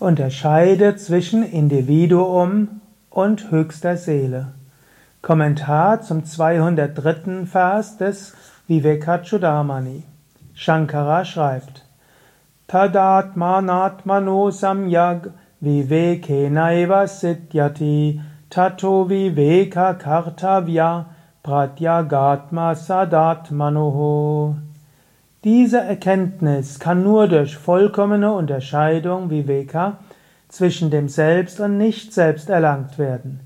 Unterscheide zwischen Individuum und höchster Seele. Kommentar zum 203. Vers des Vivekachudamani. Shankara schreibt: Tadatmanatmano samyag vivekenaiva siddhyati tato viveka kartavya pratyagatma sadatmanoho. Diese Erkenntnis kann nur durch vollkommene Unterscheidung Viveka zwischen dem Selbst und Nicht-Selbst erlangt werden.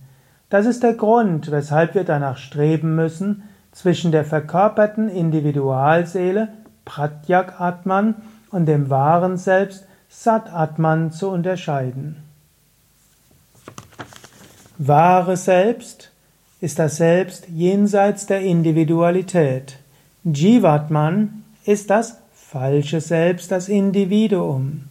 Das ist der Grund, weshalb wir danach streben müssen, zwischen der verkörperten Individualseele Pratyak Atman und dem wahren Selbst Sat Atman zu unterscheiden. Wahre Selbst ist das Selbst jenseits der Individualität. Jivatman ist das falsche Selbst, das Individuum.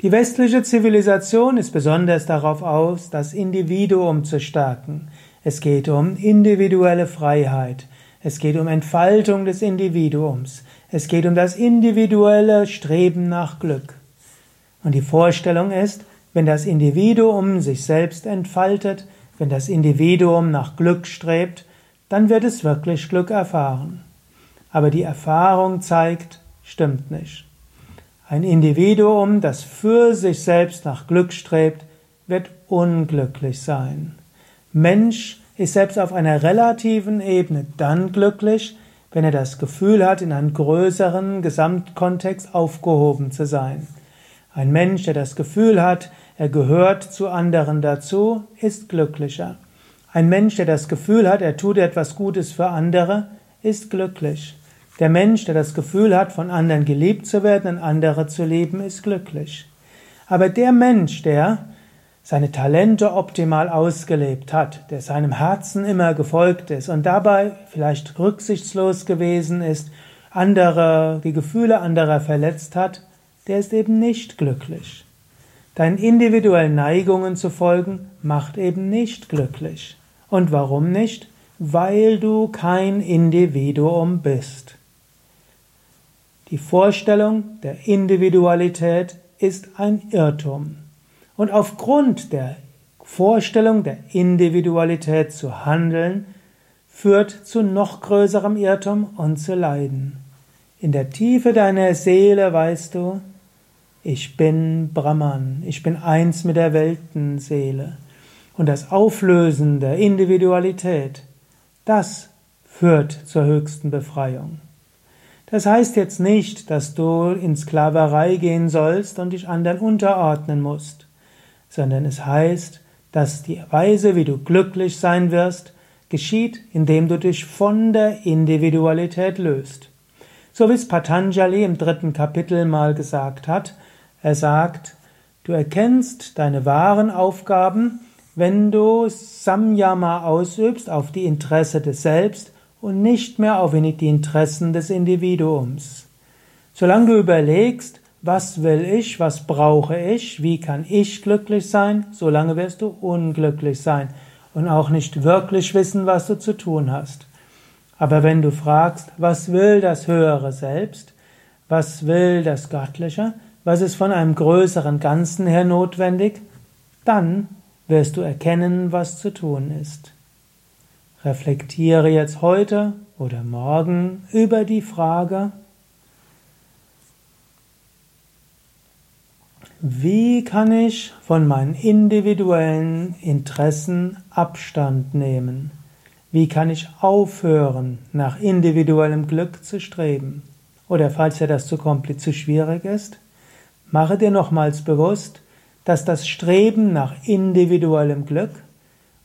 Die westliche Zivilisation ist besonders darauf aus, das Individuum zu stärken. Es geht um individuelle Freiheit. Es geht um Entfaltung des Individuums. Es geht um das individuelle Streben nach Glück. Und die Vorstellung ist, wenn das Individuum sich selbst entfaltet, wenn das Individuum nach Glück strebt, dann wird es wirklich Glück erfahren aber die Erfahrung zeigt, stimmt nicht. Ein Individuum, das für sich selbst nach Glück strebt, wird unglücklich sein. Mensch ist selbst auf einer relativen Ebene dann glücklich, wenn er das Gefühl hat, in einem größeren Gesamtkontext aufgehoben zu sein. Ein Mensch, der das Gefühl hat, er gehört zu anderen dazu, ist glücklicher. Ein Mensch, der das Gefühl hat, er tut etwas Gutes für andere, ist glücklich. Der Mensch, der das Gefühl hat, von anderen geliebt zu werden und andere zu lieben, ist glücklich. Aber der Mensch, der seine Talente optimal ausgelebt hat, der seinem Herzen immer gefolgt ist und dabei vielleicht rücksichtslos gewesen ist, andere, die Gefühle anderer verletzt hat, der ist eben nicht glücklich. Deinen individuellen Neigungen zu folgen, macht eben nicht glücklich. Und warum nicht? Weil du kein Individuum bist. Die Vorstellung der Individualität ist ein Irrtum. Und aufgrund der Vorstellung der Individualität zu handeln, führt zu noch größerem Irrtum und zu Leiden. In der Tiefe deiner Seele weißt du, ich bin Brahman, ich bin eins mit der Weltenseele. Und das Auflösen der Individualität, das führt zur höchsten Befreiung. Das heißt jetzt nicht, dass du in Sklaverei gehen sollst und dich anderen unterordnen musst, sondern es heißt, dass die Weise, wie du glücklich sein wirst, geschieht, indem du dich von der Individualität löst. So wie es Patanjali im dritten Kapitel mal gesagt hat, er sagt, du erkennst deine wahren Aufgaben, wenn du Samyama ausübst auf die Interesse des Selbst und nicht mehr auf die Interessen des Individuums. Solange du überlegst, was will ich, was brauche ich, wie kann ich glücklich sein, solange wirst du unglücklich sein und auch nicht wirklich wissen, was du zu tun hast. Aber wenn du fragst, was will das höhere Selbst, was will das Göttliche, was ist von einem größeren Ganzen her notwendig, dann wirst du erkennen, was zu tun ist. Reflektiere jetzt heute oder morgen über die Frage, wie kann ich von meinen individuellen Interessen Abstand nehmen? Wie kann ich aufhören, nach individuellem Glück zu streben? Oder falls dir das zu kompliziert, zu schwierig ist, mache dir nochmals bewusst, dass das Streben nach individuellem Glück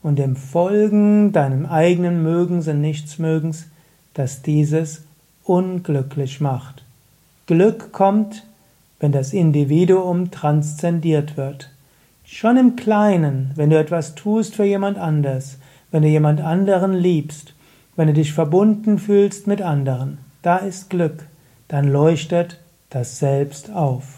und dem Folgen deinem eigenen Mögens und Nichtsmögens, dass dieses unglücklich macht. Glück kommt, wenn das Individuum transzendiert wird. Schon im Kleinen, wenn du etwas tust für jemand anders, wenn du jemand anderen liebst, wenn du dich verbunden fühlst mit anderen, da ist Glück, dann leuchtet das Selbst auf.